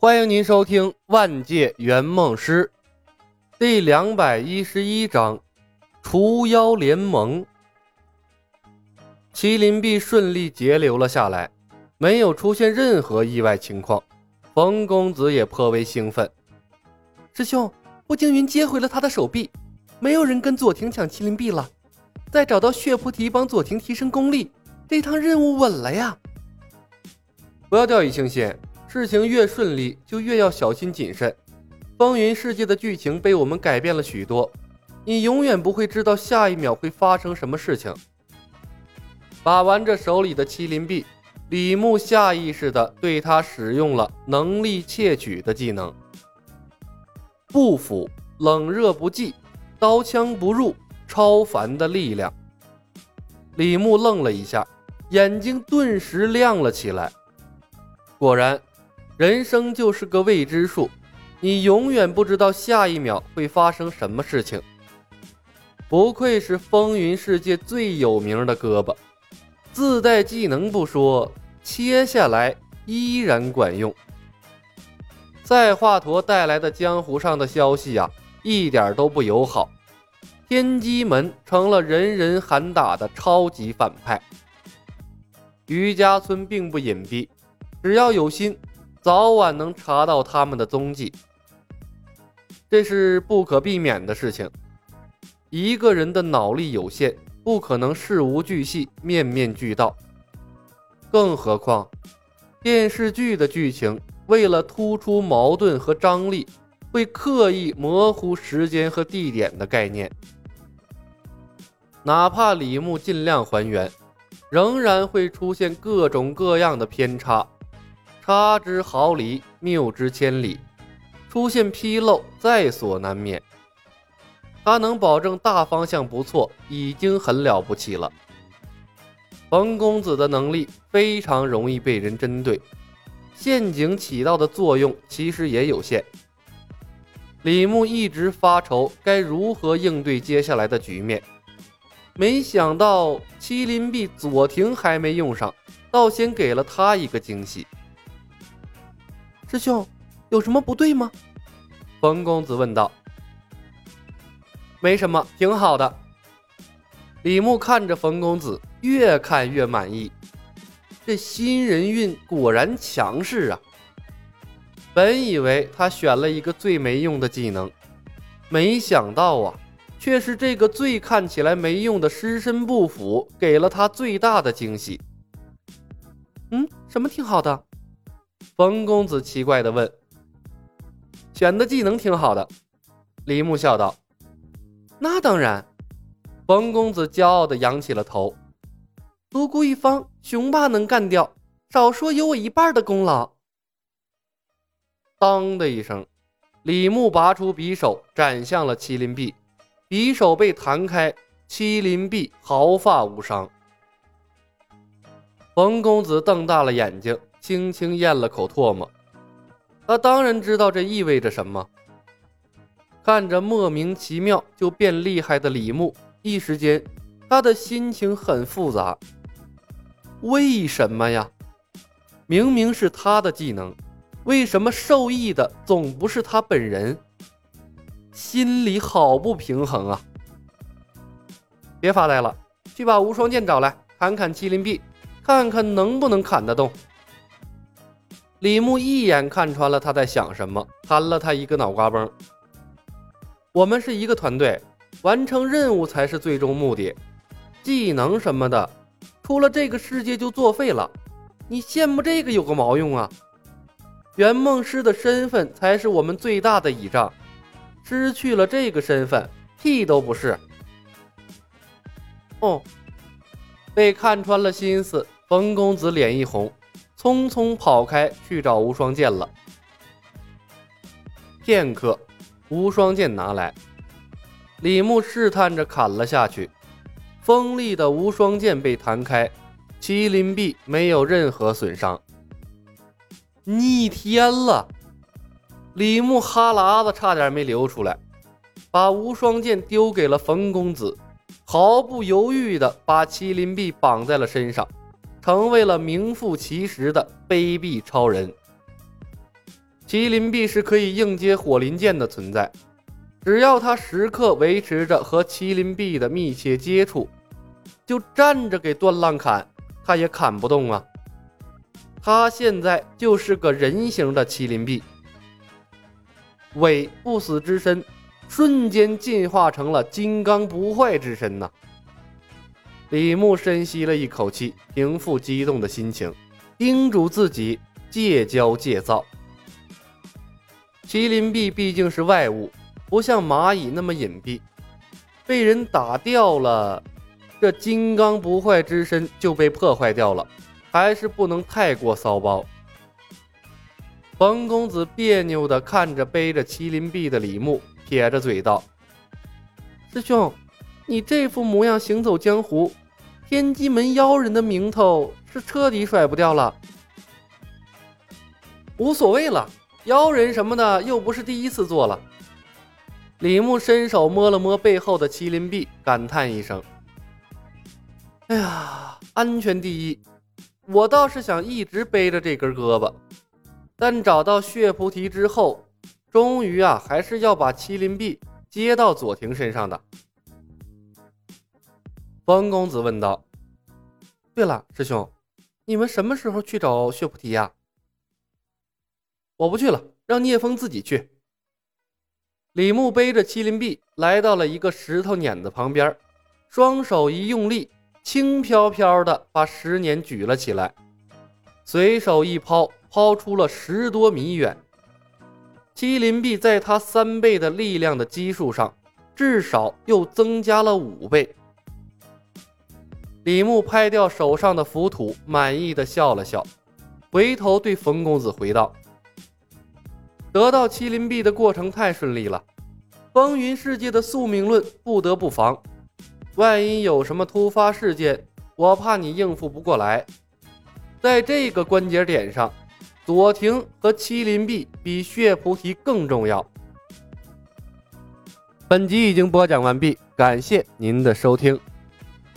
欢迎您收听《万界圆梦师》第两百一十一章《除妖联盟》。麒麟臂顺利截留了下来，没有出现任何意外情况。冯公子也颇为兴奋。师兄，步惊云接回了他的手臂，没有人跟左庭抢麒麟臂了。再找到血菩提帮左庭提升功力，这趟任务稳了呀！不要掉以轻心。事情越顺利，就越要小心谨慎。风云世界的剧情被我们改变了许多，你永远不会知道下一秒会发生什么事情。把玩着手里的麒麟臂，李牧下意识地对他使用了能力窃取的技能。不腐，冷热不忌，刀枪不入，超凡的力量。李牧愣了一下，眼睛顿时亮了起来。果然。人生就是个未知数，你永远不知道下一秒会发生什么事情。不愧是风云世界最有名的胳膊，自带技能不说，切下来依然管用。赛华佗带来的江湖上的消息呀，一点都不友好。天机门成了人人喊打的超级反派。余家村并不隐蔽，只要有心。早晚能查到他们的踪迹，这是不可避免的事情。一个人的脑力有限，不可能事无巨细、面面俱到。更何况，电视剧的剧情为了突出矛盾和张力，会刻意模糊时间和地点的概念。哪怕李牧尽量还原，仍然会出现各种各样的偏差。差之毫厘，谬之千里，出现纰漏在所难免。他能保证大方向不错，已经很了不起了。冯公子的能力非常容易被人针对，陷阱起到的作用其实也有限。李牧一直发愁该如何应对接下来的局面，没想到麒麟臂左庭还没用上，倒先给了他一个惊喜。师兄，有什么不对吗？冯公子问道。没什么，挺好的。李牧看着冯公子，越看越满意。这新人运果然强势啊！本以为他选了一个最没用的技能，没想到啊，却是这个最看起来没用的尸身不腐，给了他最大的惊喜。嗯，什么挺好的？冯公子奇怪地问：“选的技能挺好的。”李牧笑道：“那当然。”冯公子骄傲地扬起了头：“独孤一方，雄霸能干掉，少说有我一半的功劳。”当的一声，李牧拔出匕首，斩向了麒麟臂，匕首被弹开，麒麟臂毫发无伤。冯公子瞪大了眼睛。轻轻咽了口唾沫，他当然知道这意味着什么。看着莫名其妙就变厉害的李牧，一时间他的心情很复杂。为什么呀？明明是他的技能，为什么受益的总不是他本人？心里好不平衡啊！别发呆了，去把无双剑找来，砍砍麒麟臂，看看能不能砍得动。李牧一眼看穿了他在想什么，弹了他一个脑瓜崩。我们是一个团队，完成任务才是最终目的。技能什么的，出了这个世界就作废了。你羡慕这个有个毛用啊！圆梦师的身份才是我们最大的倚仗，失去了这个身份，屁都不是。哦，被看穿了心思，冯公子脸一红。匆匆跑开去找无双剑了。片刻，无双剑拿来，李牧试探着砍了下去。锋利的无双剑被弹开，麒麟臂没有任何损伤。逆天了！李牧哈喇子差点没流出来，把无双剑丢给了冯公子，毫不犹豫地把麒麟臂绑在了身上。成为了名副其实的卑鄙超人。麒麟臂是可以应接火麟剑的存在，只要他时刻维持着和麒麟臂的密切接触，就站着给段浪砍，他也砍不动啊。他现在就是个人形的麒麟臂，尾不死之身瞬间进化成了金刚不坏之身呐。李牧深吸了一口气，平复激动的心情，叮嘱自己戒骄戒躁。麒麟臂毕竟是外物，不像蚂蚁那么隐蔽，被人打掉了，这金刚不坏之身就被破坏掉了，还是不能太过骚包。冯公子别扭地看着背着麒麟臂的李牧，撇着嘴道：“师兄，你这副模样行走江湖，天机门妖人的名头是彻底甩不掉了。无所谓了。”妖人什么的又不是第一次做了。李牧伸手摸了摸背后的麒麟臂，感叹一声：“哎呀，安全第一！我倒是想一直背着这根胳膊，但找到血菩提之后，终于啊，还是要把麒麟臂接到左庭身上的。”方公子问道：“对了，师兄，你们什么时候去找血菩提呀？”我不去了，让聂风自己去。李牧背着麒麟臂来到了一个石头碾子旁边，双手一用力，轻飘飘的把石碾举了起来，随手一抛，抛出了十多米远。麒麟臂在他三倍的力量的基数上，至少又增加了五倍。李牧拍掉手上的浮土，满意的笑了笑，回头对冯公子回道。得到麒麟臂的过程太顺利了，风云世界的宿命论不得不防。万一有什么突发事件，我怕你应付不过来。在这个关节点上，左庭和麒麟臂比血菩提更重要。本集已经播讲完毕，感谢您的收听。